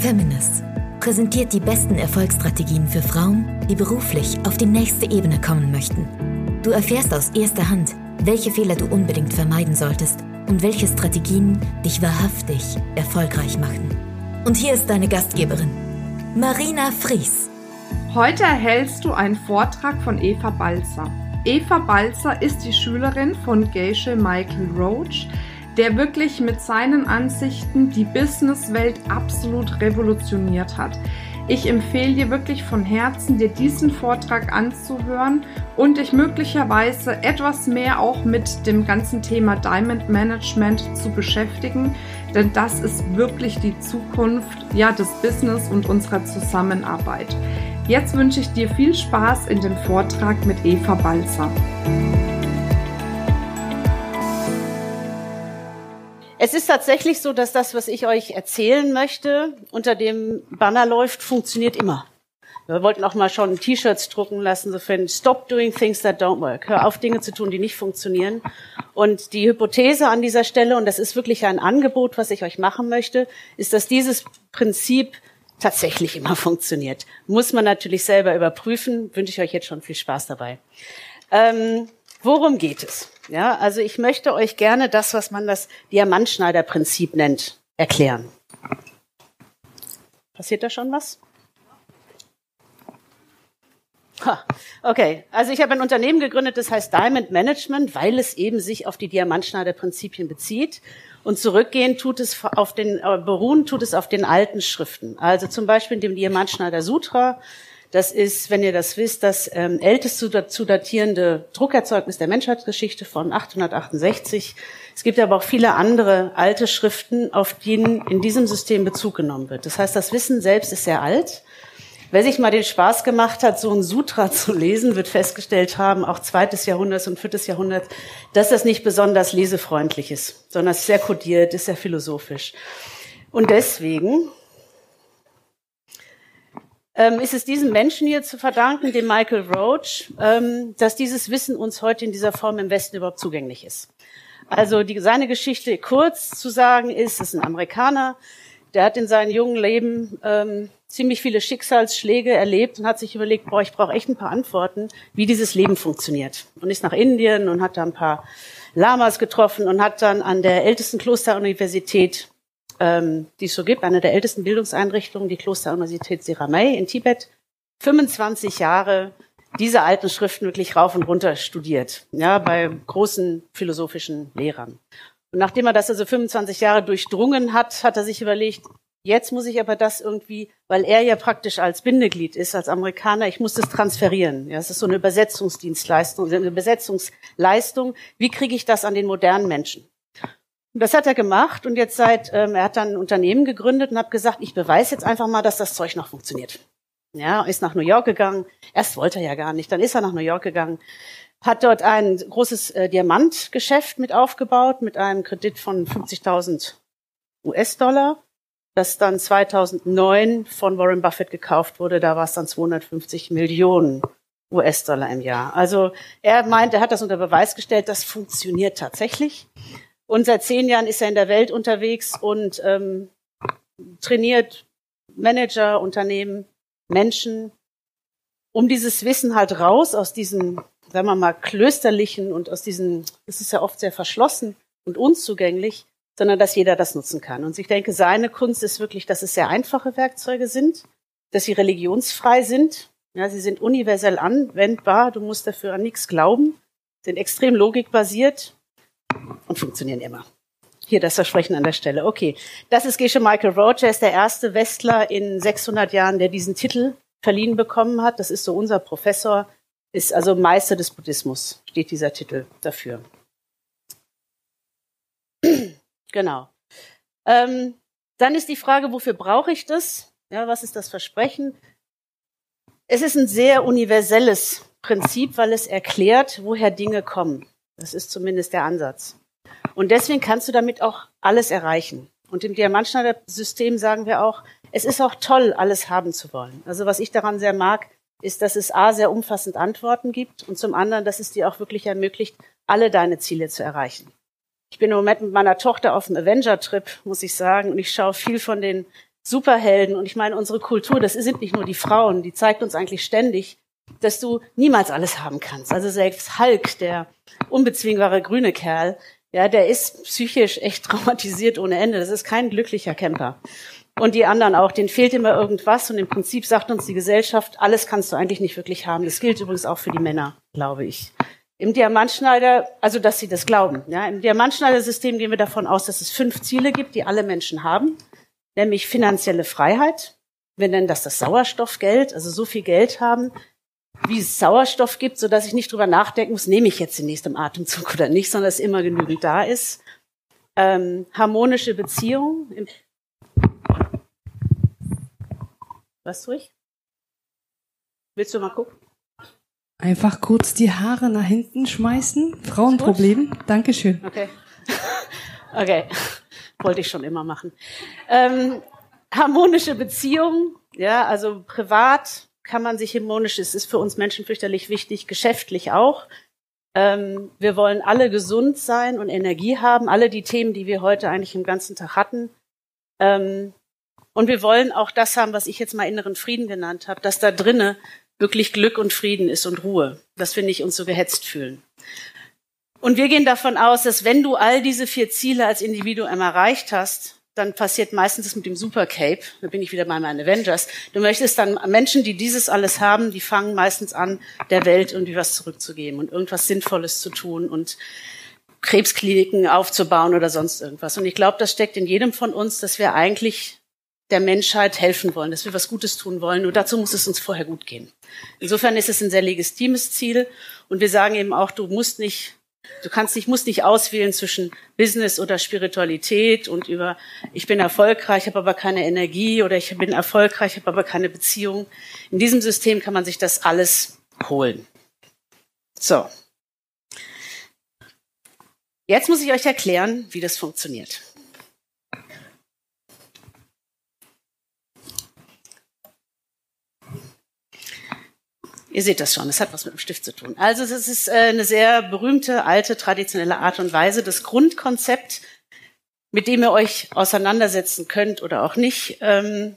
Feminist präsentiert die besten Erfolgsstrategien für Frauen, die beruflich auf die nächste Ebene kommen möchten. Du erfährst aus erster Hand, welche Fehler du unbedingt vermeiden solltest und welche Strategien dich wahrhaftig erfolgreich machen. Und hier ist deine Gastgeberin, Marina Fries. Heute erhältst du einen Vortrag von Eva Balzer. Eva Balzer ist die Schülerin von Geisha Michael Roach, der wirklich mit seinen Ansichten die Businesswelt absolut revolutioniert hat. Ich empfehle dir wirklich von Herzen, dir diesen Vortrag anzuhören und dich möglicherweise etwas mehr auch mit dem ganzen Thema Diamond Management zu beschäftigen, denn das ist wirklich die Zukunft ja, des Business und unserer Zusammenarbeit. Jetzt wünsche ich dir viel Spaß in dem Vortrag mit Eva Balzer. Es ist tatsächlich so, dass das, was ich euch erzählen möchte, unter dem Banner läuft, funktioniert immer. Wir wollten auch mal schon T-Shirts drucken lassen, so für Stop doing things that don't work. Hör auf, Dinge zu tun, die nicht funktionieren. Und die Hypothese an dieser Stelle, und das ist wirklich ein Angebot, was ich euch machen möchte, ist, dass dieses Prinzip tatsächlich immer funktioniert. Muss man natürlich selber überprüfen. Wünsche ich euch jetzt schon viel Spaß dabei. Ähm, worum geht es? Ja, also ich möchte euch gerne das, was man das Diamantschneider-Prinzip nennt, erklären. Passiert da schon was? Okay, also ich habe ein Unternehmen gegründet, das heißt Diamond Management, weil es eben sich auf die Diamantschneider-Prinzipien bezieht. Und zurückgehen tut es auf den, äh, beruhen tut es auf den alten Schriften. Also zum Beispiel in dem Diamantschneider Sutra das ist, wenn ihr das wisst, das ähm, älteste zu datierende Druckerzeugnis der Menschheitsgeschichte von 868. Es gibt aber auch viele andere alte Schriften, auf denen in diesem System Bezug genommen wird. Das heißt, das Wissen selbst ist sehr alt. Wer sich mal den Spaß gemacht hat, so ein Sutra zu lesen, wird festgestellt haben, auch zweites Jahrhundert und viertes Jahrhundert, dass das nicht besonders lesefreundlich ist, sondern es ist sehr kodiert, ist sehr philosophisch. Und deswegen ähm, ist es diesem Menschen hier zu verdanken, dem Michael Roach, ähm, dass dieses Wissen uns heute in dieser Form im Westen überhaupt zugänglich ist. Also die, seine Geschichte kurz zu sagen ist, ist ein Amerikaner, der hat in seinem jungen Leben ähm, ziemlich viele Schicksalsschläge erlebt und hat sich überlegt, boah, ich brauche echt ein paar Antworten, wie dieses Leben funktioniert. Und ist nach Indien und hat da ein paar Lamas getroffen und hat dann an der ältesten Klosteruniversität ähm, die es so gibt, eine der ältesten Bildungseinrichtungen, die Klosteruniversität Siramay in Tibet, 25 Jahre diese alten Schriften wirklich rauf und runter studiert, ja, bei großen philosophischen Lehrern. Und nachdem er das also 25 Jahre durchdrungen hat, hat er sich überlegt, jetzt muss ich aber das irgendwie, weil er ja praktisch als Bindeglied ist, als Amerikaner, ich muss das transferieren. Ja, es ist so eine Übersetzungsdienstleistung, eine Übersetzungsleistung. Wie kriege ich das an den modernen Menschen? Und das hat er gemacht und jetzt seit, ähm, er hat dann ein Unternehmen gegründet und hat gesagt, ich beweise jetzt einfach mal, dass das Zeug noch funktioniert. Ja, ist nach New York gegangen. Erst wollte er ja gar nicht, dann ist er nach New York gegangen, hat dort ein großes äh, Diamantgeschäft mit aufgebaut mit einem Kredit von 50.000 US-Dollar, das dann 2009 von Warren Buffett gekauft wurde. Da war es dann 250 Millionen US-Dollar im Jahr. Also er meint, er hat das unter Beweis gestellt, das funktioniert tatsächlich. Und seit zehn Jahren ist er in der Welt unterwegs und ähm, trainiert Manager, Unternehmen, Menschen, um dieses Wissen halt raus aus diesen, sagen wir mal, klösterlichen und aus diesen, es ist ja oft sehr verschlossen und unzugänglich, sondern dass jeder das nutzen kann. Und ich denke, seine Kunst ist wirklich, dass es sehr einfache Werkzeuge sind, dass sie religionsfrei sind. Ja, sie sind universell anwendbar. Du musst dafür an nichts glauben, sind extrem logikbasiert und funktionieren immer. Hier das Versprechen an der Stelle. Okay, das ist Gesche Michael Roach. Er ist der erste Westler in 600 Jahren, der diesen Titel verliehen bekommen hat. Das ist so unser Professor, ist also Meister des Buddhismus, steht dieser Titel dafür. genau. Ähm, dann ist die Frage, wofür brauche ich das? Ja, was ist das Versprechen? Es ist ein sehr universelles Prinzip, weil es erklärt, woher Dinge kommen. Das ist zumindest der Ansatz. Und deswegen kannst du damit auch alles erreichen. Und im Diamantschneider-System sagen wir auch, es ist auch toll, alles haben zu wollen. Also was ich daran sehr mag, ist, dass es A, sehr umfassend Antworten gibt und zum anderen, dass es dir auch wirklich ermöglicht, alle deine Ziele zu erreichen. Ich bin im Moment mit meiner Tochter auf dem Avenger-Trip, muss ich sagen, und ich schaue viel von den Superhelden. Und ich meine, unsere Kultur, das sind nicht nur die Frauen, die zeigt uns eigentlich ständig, dass du niemals alles haben kannst. Also selbst Hulk, der unbezwingbare grüne Kerl, ja, der ist psychisch echt traumatisiert ohne Ende. Das ist kein glücklicher Camper. Und die anderen auch, denen fehlt immer irgendwas. Und im Prinzip sagt uns die Gesellschaft, alles kannst du eigentlich nicht wirklich haben. Das gilt übrigens auch für die Männer, glaube ich. Im Diamantschneider, also dass sie das glauben. Ja, Im Diamantschneidersystem gehen wir davon aus, dass es fünf Ziele gibt, die alle Menschen haben, nämlich finanzielle Freiheit. Wir nennen das das Sauerstoffgeld, also so viel Geld haben, wie es Sauerstoff gibt, so dass ich nicht drüber nachdenken muss, nehme ich jetzt den nächsten Atemzug oder nicht, sondern dass immer genügend da ist. Ähm, harmonische Beziehungen. Was tue ich? Willst du mal gucken? Einfach kurz die Haare nach hinten schmeißen. Frauenproblem. Dankeschön. Okay. Okay. Wollte ich schon immer machen. Ähm, harmonische Beziehungen. Ja, also privat kann man sich harmonisch, es ist für uns Menschen fürchterlich wichtig, geschäftlich auch. Ähm, wir wollen alle gesund sein und Energie haben, alle die Themen, die wir heute eigentlich im ganzen Tag hatten. Ähm, und wir wollen auch das haben, was ich jetzt mal inneren Frieden genannt habe, dass da drinnen wirklich Glück und Frieden ist und Ruhe, dass wir nicht uns so gehetzt fühlen. Und wir gehen davon aus, dass wenn du all diese vier Ziele als Individuum erreicht hast, dann passiert meistens das mit dem Super Cape. Da bin ich wieder bei meinen Avengers. Du möchtest dann Menschen, die dieses alles haben, die fangen meistens an, der Welt irgendwie was zurückzugeben und irgendwas Sinnvolles zu tun und Krebskliniken aufzubauen oder sonst irgendwas. Und ich glaube, das steckt in jedem von uns, dass wir eigentlich der Menschheit helfen wollen, dass wir was Gutes tun wollen. Nur dazu muss es uns vorher gut gehen. Insofern ist es ein sehr legitimes Ziel. Und wir sagen eben auch, du musst nicht Du kannst nicht, musst nicht auswählen zwischen Business oder Spiritualität und über ich bin erfolgreich, habe aber keine Energie oder ich bin erfolgreich, habe aber keine Beziehung. In diesem System kann man sich das alles holen. So. Jetzt muss ich euch erklären, wie das funktioniert. Ihr seht das schon, es hat was mit dem Stift zu tun. Also es ist äh, eine sehr berühmte, alte, traditionelle Art und Weise, das Grundkonzept, mit dem ihr euch auseinandersetzen könnt oder auch nicht, ähm,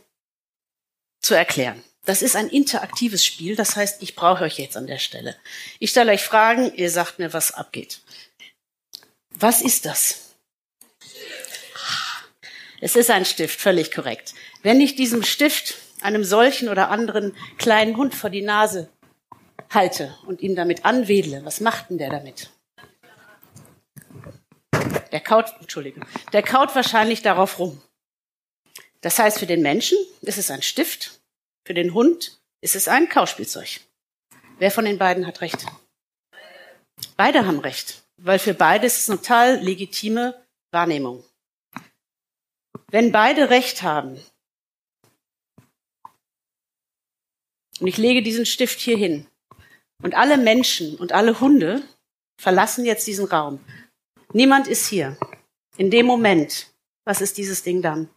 zu erklären. Das ist ein interaktives Spiel, das heißt, ich brauche euch jetzt an der Stelle. Ich stelle euch Fragen, ihr sagt mir, was abgeht. Was ist das? Es ist ein Stift, völlig korrekt. Wenn ich diesem Stift einem solchen oder anderen kleinen Hund vor die Nase halte und ihn damit anwedle, was macht denn der damit? Der kaut, Entschuldige, der kaut wahrscheinlich darauf rum. Das heißt, für den Menschen ist es ein Stift, für den Hund ist es ein Kauspielzeug. Wer von den beiden hat recht? Beide haben recht, weil für beide ist es eine total legitime Wahrnehmung. Wenn beide recht haben, und ich lege diesen Stift hier hin, und alle Menschen und alle Hunde verlassen jetzt diesen Raum. Niemand ist hier. In dem Moment, was ist dieses Ding dann?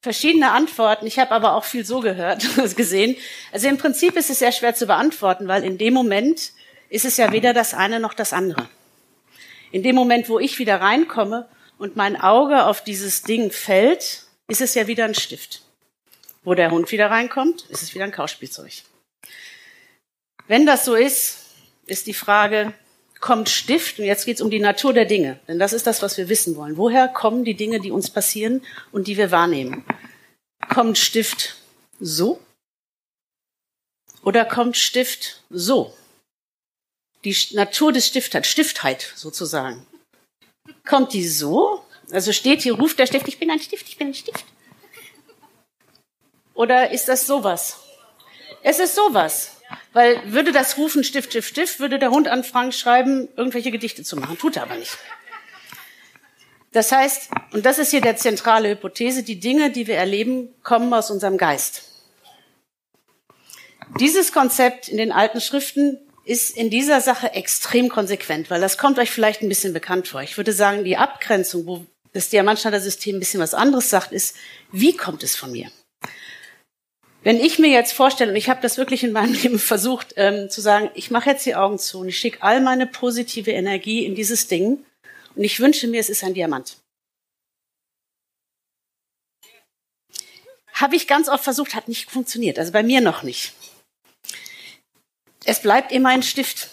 Verschiedene Antworten. Ich habe aber auch viel so gehört, gesehen. Also im Prinzip ist es sehr schwer zu beantworten, weil in dem Moment ist es ja weder das eine noch das andere. In dem Moment, wo ich wieder reinkomme und mein Auge auf dieses Ding fällt, ist es ja wieder ein Stift. Wo der Hund wieder reinkommt, ist es wieder ein Kauspielzeug. Wenn das so ist, ist die Frage, kommt Stift, und jetzt geht es um die Natur der Dinge, denn das ist das, was wir wissen wollen. Woher kommen die Dinge, die uns passieren und die wir wahrnehmen? Kommt Stift so? Oder kommt Stift so? Die Natur des Stift hat Stiftheit sozusagen. Kommt die so? Also steht hier, ruft der Stift, ich bin ein Stift, ich bin ein Stift. Oder ist das sowas? Es ist sowas. Weil würde das rufen Stift, Stift, Stift, würde der Hund anfangen schreiben, irgendwelche Gedichte zu machen. Tut er aber nicht. Das heißt, und das ist hier der zentrale Hypothese, die Dinge, die wir erleben, kommen aus unserem Geist. Dieses Konzept in den alten Schriften ist in dieser Sache extrem konsequent, weil das kommt euch vielleicht ein bisschen bekannt vor. Ich würde sagen, die Abgrenzung, wo das Diamantschneider-System ein bisschen was anderes sagt, ist, wie kommt es von mir? Wenn ich mir jetzt vorstelle, und ich habe das wirklich in meinem Leben versucht ähm, zu sagen, ich mache jetzt die Augen zu und ich schicke all meine positive Energie in dieses Ding Und ich wünsche mir, es ist ein Diamant. Habe ich ganz oft versucht, hat nicht funktioniert. Also bei mir noch nicht. Es bleibt immer ein Stift.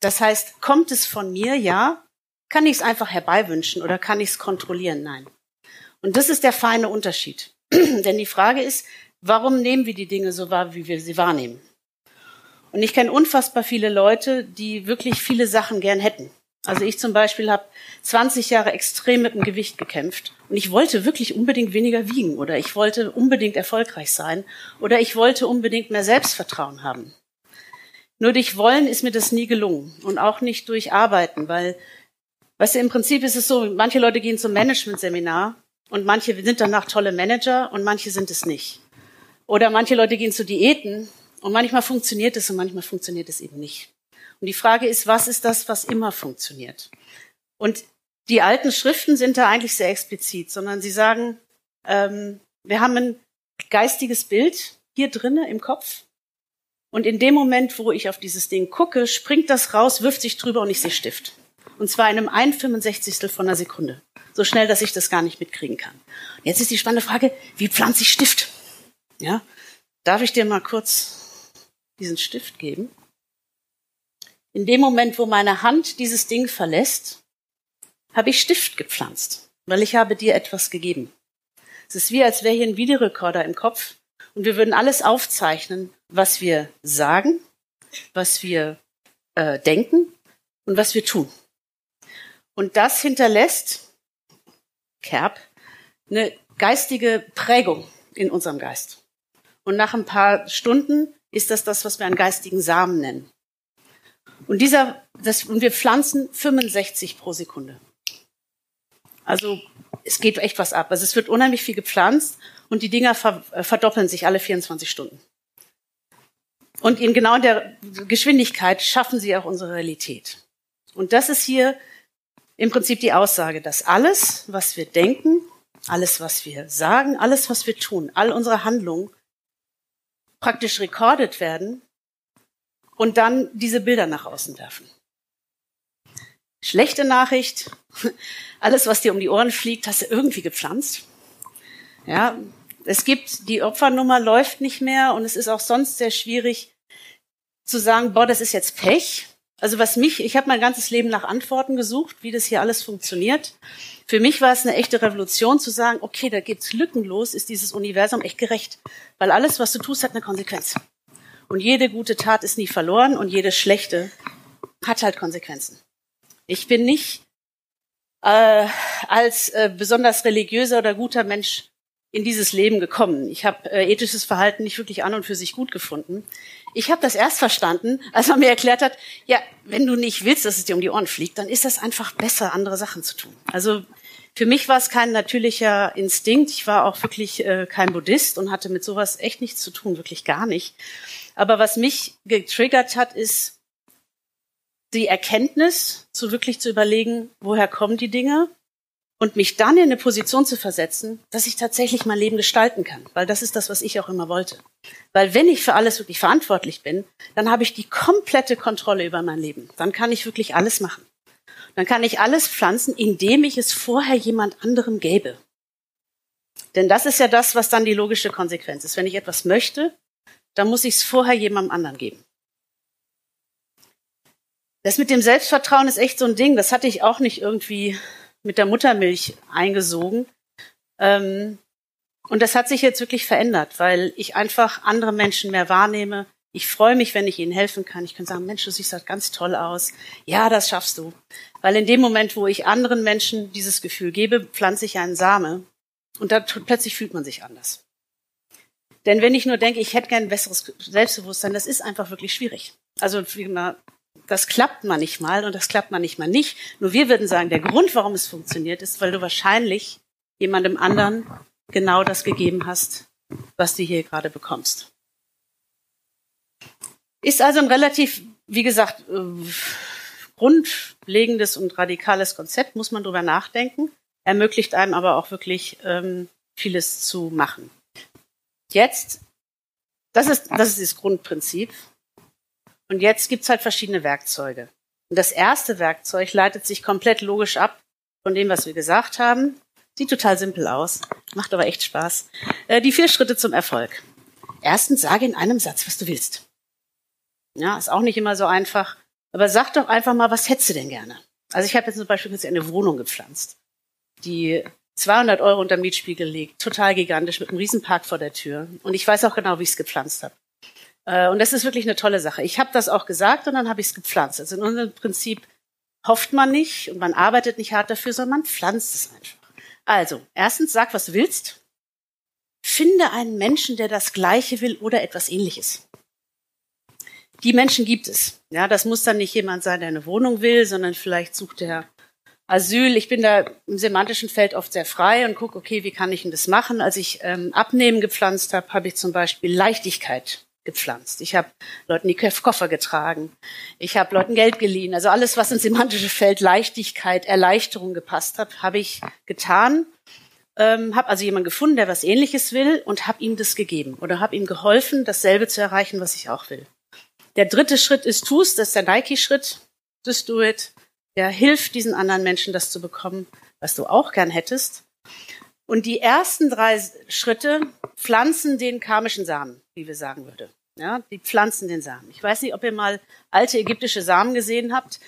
Das heißt, kommt es von mir? Ja. Kann ich es einfach herbeiwünschen oder kann ich es kontrollieren? Nein. Und das ist der feine Unterschied. Denn die Frage ist, warum nehmen wir die Dinge so wahr, wie wir sie wahrnehmen? Und ich kenne unfassbar viele Leute, die wirklich viele Sachen gern hätten. Also ich zum Beispiel habe 20 Jahre extrem mit dem Gewicht gekämpft und ich wollte wirklich unbedingt weniger wiegen oder ich wollte unbedingt erfolgreich sein oder ich wollte unbedingt mehr Selbstvertrauen haben. Nur durch Wollen ist mir das nie gelungen und auch nicht durch Arbeiten, weil, weißt du, im Prinzip ist es so, manche Leute gehen zum Management-Seminar und manche sind danach tolle Manager und manche sind es nicht. Oder manche Leute gehen zu Diäten und manchmal funktioniert es und manchmal funktioniert es eben nicht. Und die Frage ist, was ist das, was immer funktioniert? Und die alten Schriften sind da eigentlich sehr explizit, sondern sie sagen, ähm, wir haben ein geistiges Bild hier drinnen im Kopf. Und in dem Moment, wo ich auf dieses Ding gucke, springt das raus, wirft sich drüber und ich sehe Stift. Und zwar in einem 1,65. von einer Sekunde. So schnell, dass ich das gar nicht mitkriegen kann. Jetzt ist die spannende Frage, wie pflanze ich Stift? Ja? Darf ich dir mal kurz diesen Stift geben? In dem Moment, wo meine Hand dieses Ding verlässt, habe ich Stift gepflanzt, weil ich habe dir etwas gegeben. Es ist wie, als wäre hier ein Videorekorder im Kopf und wir würden alles aufzeichnen, was wir sagen, was wir äh, denken und was wir tun. Und das hinterlässt, Kerb, eine geistige Prägung in unserem Geist. Und nach ein paar Stunden ist das das, was wir einen geistigen Samen nennen. Und dieser, das, und wir pflanzen 65 pro Sekunde. Also es geht echt was ab. Also es wird unheimlich viel gepflanzt und die Dinger äh, verdoppeln sich alle 24 Stunden. Und in genau der Geschwindigkeit schaffen sie auch unsere Realität. Und das ist hier im Prinzip die Aussage, dass alles, was wir denken, alles, was wir sagen, alles, was wir tun, all unsere Handlungen praktisch rekordet werden und dann diese Bilder nach außen werfen. Schlechte Nachricht, alles, was dir um die Ohren fliegt, hast du irgendwie gepflanzt. Ja, es gibt, die Opfernummer läuft nicht mehr und es ist auch sonst sehr schwierig zu sagen, boah, das ist jetzt Pech. Also was mich, ich habe mein ganzes Leben nach Antworten gesucht, wie das hier alles funktioniert. Für mich war es eine echte Revolution zu sagen, okay, da geht's lückenlos, ist dieses Universum echt gerecht, weil alles, was du tust, hat eine Konsequenz. Und jede gute Tat ist nie verloren und jede schlechte hat halt Konsequenzen. Ich bin nicht äh, als äh, besonders religiöser oder guter Mensch in dieses Leben gekommen. Ich habe äh, ethisches Verhalten nicht wirklich an und für sich gut gefunden. Ich habe das erst verstanden, als man mir erklärt hat, ja, wenn du nicht willst, dass es dir um die Ohren fliegt, dann ist das einfach besser, andere Sachen zu tun. Also für mich war es kein natürlicher Instinkt. Ich war auch wirklich äh, kein Buddhist und hatte mit sowas echt nichts zu tun, wirklich gar nicht. Aber was mich getriggert hat, ist die Erkenntnis, zu wirklich zu überlegen, woher kommen die Dinge und mich dann in eine Position zu versetzen, dass ich tatsächlich mein Leben gestalten kann, weil das ist das, was ich auch immer wollte. Weil wenn ich für alles wirklich verantwortlich bin, dann habe ich die komplette Kontrolle über mein Leben. Dann kann ich wirklich alles machen. Dann kann ich alles pflanzen, indem ich es vorher jemand anderem gäbe. Denn das ist ja das, was dann die logische Konsequenz ist. Wenn ich etwas möchte, dann muss ich es vorher jemandem anderen geben. Das mit dem Selbstvertrauen ist echt so ein Ding. Das hatte ich auch nicht irgendwie mit der Muttermilch eingesogen. Ähm, und das hat sich jetzt wirklich verändert, weil ich einfach andere Menschen mehr wahrnehme. Ich freue mich, wenn ich ihnen helfen kann. Ich kann sagen, Mensch, du siehst halt ganz toll aus. Ja, das schaffst du. Weil in dem Moment, wo ich anderen Menschen dieses Gefühl gebe, pflanze ich einen Same. Und dann plötzlich fühlt man sich anders. Denn wenn ich nur denke, ich hätte gern ein besseres Selbstbewusstsein, das ist einfach wirklich schwierig. Also das klappt man nicht mal und das klappt man nicht mal nicht. Nur wir würden sagen, der Grund, warum es funktioniert, ist, weil du wahrscheinlich jemandem anderen genau das gegeben hast, was du hier gerade bekommst. Ist also ein relativ, wie gesagt, äh, grundlegendes und radikales Konzept, muss man drüber nachdenken, ermöglicht einem aber auch wirklich ähm, vieles zu machen. Jetzt, das ist, das ist das Grundprinzip. Und jetzt gibt's halt verschiedene Werkzeuge. Und das erste Werkzeug leitet sich komplett logisch ab von dem, was wir gesagt haben. Sieht total simpel aus, macht aber echt Spaß. Äh, die vier Schritte zum Erfolg. Erstens, sage in einem Satz, was du willst. Ja, ist auch nicht immer so einfach. Aber sag doch einfach mal, was hättest du denn gerne? Also ich habe jetzt zum Beispiel jetzt eine Wohnung gepflanzt, die 200 Euro unter Mietspiegel liegt, total gigantisch, mit einem Riesenpark vor der Tür. Und ich weiß auch genau, wie ich es gepflanzt habe. Äh, und das ist wirklich eine tolle Sache. Ich habe das auch gesagt und dann habe ich es gepflanzt. Also in unserem Prinzip hofft man nicht und man arbeitet nicht hart dafür, sondern man pflanzt es einfach. Also, erstens, sag, was du willst. Finde einen Menschen, der das Gleiche will oder etwas Ähnliches. Die Menschen gibt es. Ja, das muss dann nicht jemand sein, der eine Wohnung will, sondern vielleicht sucht er Asyl. Ich bin da im semantischen Feld oft sehr frei und gucke, okay, wie kann ich denn das machen? Als ich ähm, Abnehmen gepflanzt habe, habe ich zum Beispiel Leichtigkeit gepflanzt. Ich habe Leuten die Koffer getragen. Ich habe Leuten Geld geliehen. Also alles, was ins semantische Feld Leichtigkeit, Erleichterung gepasst hat, habe ich getan. Ähm, habe also jemanden gefunden, der was Ähnliches will und habe ihm das gegeben oder habe ihm geholfen, dasselbe zu erreichen, was ich auch will. Der dritte Schritt ist Tu's, das ist der Nike-Schritt. Just do it. Der hilft diesen anderen Menschen, das zu bekommen, was du auch gern hättest. Und die ersten drei Schritte pflanzen den karmischen Samen, wie wir sagen würde. Ja, die pflanzen den Samen. Ich weiß nicht, ob ihr mal alte ägyptische Samen gesehen habt.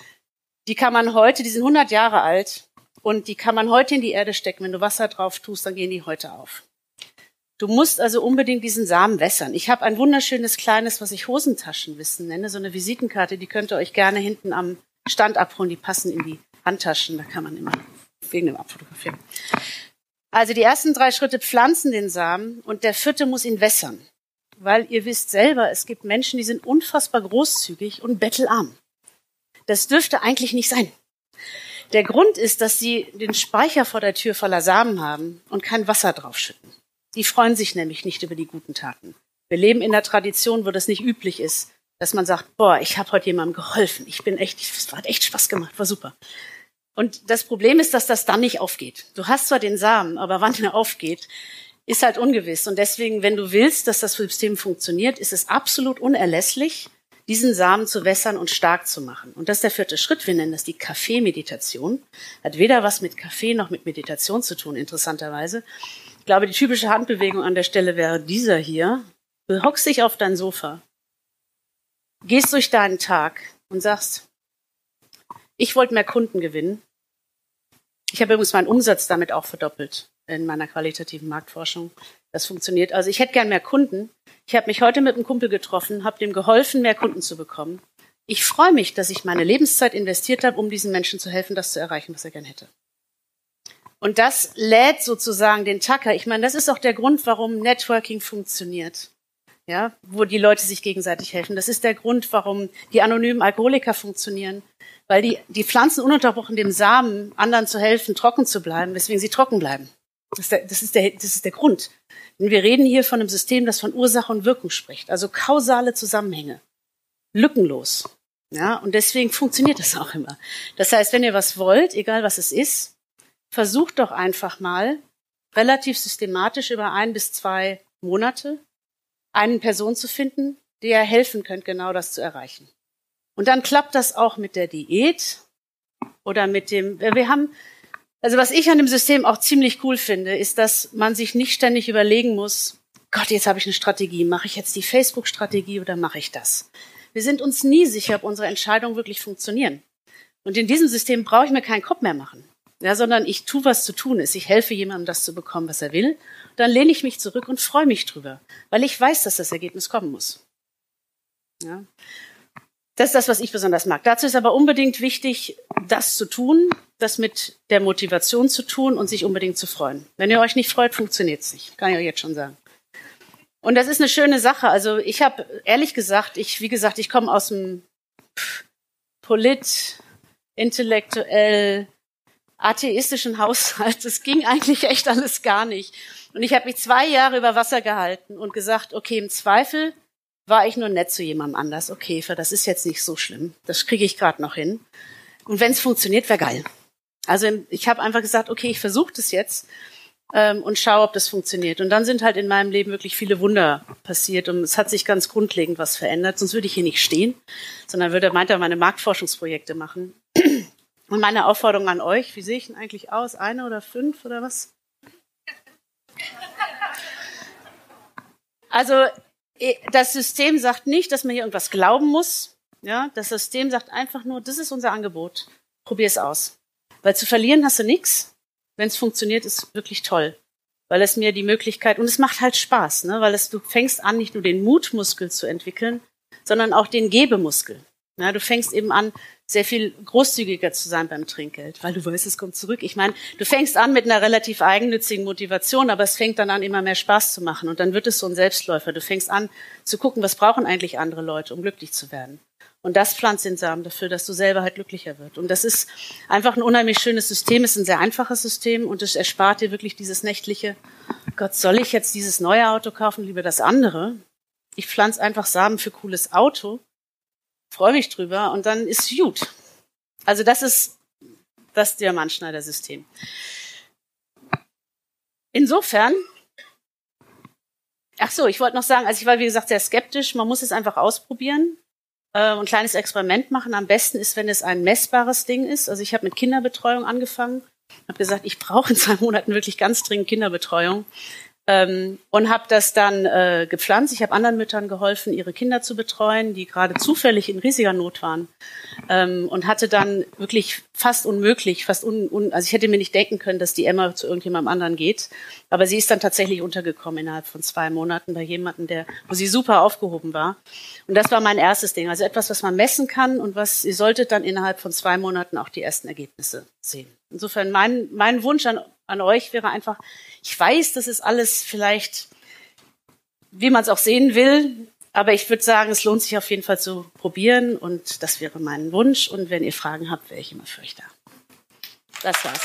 Die kann man heute, die sind 100 Jahre alt und die kann man heute in die Erde stecken. Wenn du Wasser drauf tust, dann gehen die heute auf. Du musst also unbedingt diesen Samen wässern. Ich habe ein wunderschönes kleines, was ich Hosentaschenwissen nenne, so eine Visitenkarte, die könnt ihr euch gerne hinten am Stand abholen, die passen in die Handtaschen, da kann man immer wegen dem abfotografieren. Also die ersten drei Schritte pflanzen den Samen und der vierte muss ihn wässern weil ihr wisst selber, es gibt Menschen, die sind unfassbar großzügig und bettelarm. Das dürfte eigentlich nicht sein. Der Grund ist, dass sie den Speicher vor der Tür voller Samen haben und kein Wasser draufschütten. Die freuen sich nämlich nicht über die guten Taten. Wir leben in einer Tradition, wo das nicht üblich ist, dass man sagt, boah, ich habe heute jemandem geholfen. Ich bin echt, es hat echt Spaß gemacht, war super. Und das Problem ist, dass das dann nicht aufgeht. Du hast zwar den Samen, aber wann er aufgeht, ist halt ungewiss. Und deswegen, wenn du willst, dass das System funktioniert, ist es absolut unerlässlich, diesen Samen zu wässern und stark zu machen. Und das ist der vierte Schritt. Wir nennen das die Kaffeemeditation. Hat weder was mit Kaffee noch mit Meditation zu tun, interessanterweise. Ich glaube, die typische Handbewegung an der Stelle wäre dieser hier. Du hockst dich auf dein Sofa, gehst durch deinen Tag und sagst, ich wollte mehr Kunden gewinnen. Ich habe übrigens meinen Umsatz damit auch verdoppelt in meiner qualitativen Marktforschung. Das funktioniert. Also ich hätte gern mehr Kunden. Ich habe mich heute mit einem Kumpel getroffen, habe dem geholfen, mehr Kunden zu bekommen. Ich freue mich, dass ich meine Lebenszeit investiert habe, um diesen Menschen zu helfen, das zu erreichen, was er gern hätte. Und das lädt sozusagen den Tacker. Ich meine, das ist auch der Grund, warum Networking funktioniert. Ja, wo die Leute sich gegenseitig helfen. Das ist der Grund, warum die anonymen Alkoholiker funktionieren. Weil die, die pflanzen ununterbrochen dem Samen, anderen zu helfen, trocken zu bleiben, weswegen sie trocken bleiben. Das ist, der, das, ist der, das ist der Grund. Denn wir reden hier von einem System, das von Ursache und Wirkung spricht, also kausale Zusammenhänge. Lückenlos. Ja, und deswegen funktioniert das auch immer. Das heißt, wenn ihr was wollt, egal was es ist, versucht doch einfach mal relativ systematisch über ein bis zwei Monate eine Person zu finden, der helfen könnt, genau das zu erreichen. Und dann klappt das auch mit der Diät oder mit dem, wir haben also was ich an dem System auch ziemlich cool finde, ist, dass man sich nicht ständig überlegen muss, Gott, jetzt habe ich eine Strategie, mache ich jetzt die Facebook-Strategie oder mache ich das? Wir sind uns nie sicher, ob unsere Entscheidungen wirklich funktionieren. Und in diesem System brauche ich mir keinen Kopf mehr machen, ja, sondern ich tue, was zu tun ist. Ich helfe jemandem, das zu bekommen, was er will. Dann lehne ich mich zurück und freue mich drüber, weil ich weiß, dass das Ergebnis kommen muss. Ja. Das ist das, was ich besonders mag. Dazu ist aber unbedingt wichtig, das zu tun, das mit der Motivation zu tun und sich unbedingt zu freuen. Wenn ihr euch nicht freut, funktioniert es nicht. Kann ich euch jetzt schon sagen. Und das ist eine schöne Sache. Also ich habe ehrlich gesagt, ich, wie gesagt, ich komme aus dem polit, intellektuell, atheistischen Haushalt. Das ging eigentlich echt alles gar nicht. Und ich habe mich zwei Jahre über Wasser gehalten und gesagt, okay, im Zweifel war ich nur nett zu jemandem anders. Okay, das ist jetzt nicht so schlimm. Das kriege ich gerade noch hin. Und wenn es funktioniert, wäre geil. Also ich habe einfach gesagt, okay, ich versuche das jetzt ähm, und schaue, ob das funktioniert. Und dann sind halt in meinem Leben wirklich viele Wunder passiert und es hat sich ganz grundlegend was verändert. Sonst würde ich hier nicht stehen, sondern würde weiter meine Marktforschungsprojekte machen. Und meine Aufforderung an euch, wie sehe ich denn eigentlich aus? Eine oder fünf oder was? Also das System sagt nicht, dass man hier irgendwas glauben muss. Ja, das System sagt einfach nur, das ist unser Angebot. Probier es aus. Weil zu verlieren hast du nichts. Wenn es funktioniert, ist wirklich toll. Weil es mir die Möglichkeit, und es macht halt Spaß, ne? weil es, du fängst an, nicht nur den Mutmuskel zu entwickeln, sondern auch den Gebemuskel. Ja, du fängst eben an, sehr viel großzügiger zu sein beim Trinkgeld, weil du weißt, es kommt zurück. Ich meine, du fängst an mit einer relativ eigennützigen Motivation, aber es fängt dann an, immer mehr Spaß zu machen und dann wird es so ein Selbstläufer. Du fängst an zu gucken, was brauchen eigentlich andere Leute, um glücklich zu werden. Und das pflanzt den Samen dafür, dass du selber halt glücklicher wird. Und das ist einfach ein unheimlich schönes System, ist ein sehr einfaches System und es erspart dir wirklich dieses nächtliche, Gott, soll ich jetzt dieses neue Auto kaufen, lieber das andere? Ich pflanze einfach Samen für cooles Auto freue mich drüber und dann ist gut. Also das ist das Diamantschneider-System. Insofern, ach so, ich wollte noch sagen, also ich war wie gesagt sehr skeptisch. Man muss es einfach ausprobieren äh, ein kleines Experiment machen. Am besten ist, wenn es ein messbares Ding ist. Also ich habe mit Kinderbetreuung angefangen, habe gesagt, ich brauche in zwei Monaten wirklich ganz dringend Kinderbetreuung. Ähm, und habe das dann äh, gepflanzt. Ich habe anderen Müttern geholfen, ihre Kinder zu betreuen, die gerade zufällig in riesiger Not waren. Ähm, und hatte dann wirklich fast unmöglich, fast un, un, also ich hätte mir nicht denken können, dass die Emma zu irgendjemandem anderen geht. Aber sie ist dann tatsächlich untergekommen innerhalb von zwei Monaten bei jemandem, der, wo sie super aufgehoben war. Und das war mein erstes Ding. Also etwas, was man messen kann und was ihr solltet dann innerhalb von zwei Monaten auch die ersten Ergebnisse sehen. Insofern mein, mein Wunsch an, an euch wäre einfach, ich weiß, das ist alles vielleicht, wie man es auch sehen will, aber ich würde sagen, es lohnt sich auf jeden Fall zu probieren und das wäre mein Wunsch. Und wenn ihr Fragen habt, wäre ich immer für euch da. Das war's.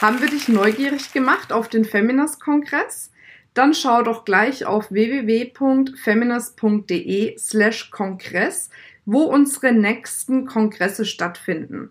Haben wir dich neugierig gemacht auf den Feminist-Kongress? Dann schau doch gleich auf www.feminist.de slash Kongress, wo unsere nächsten Kongresse stattfinden.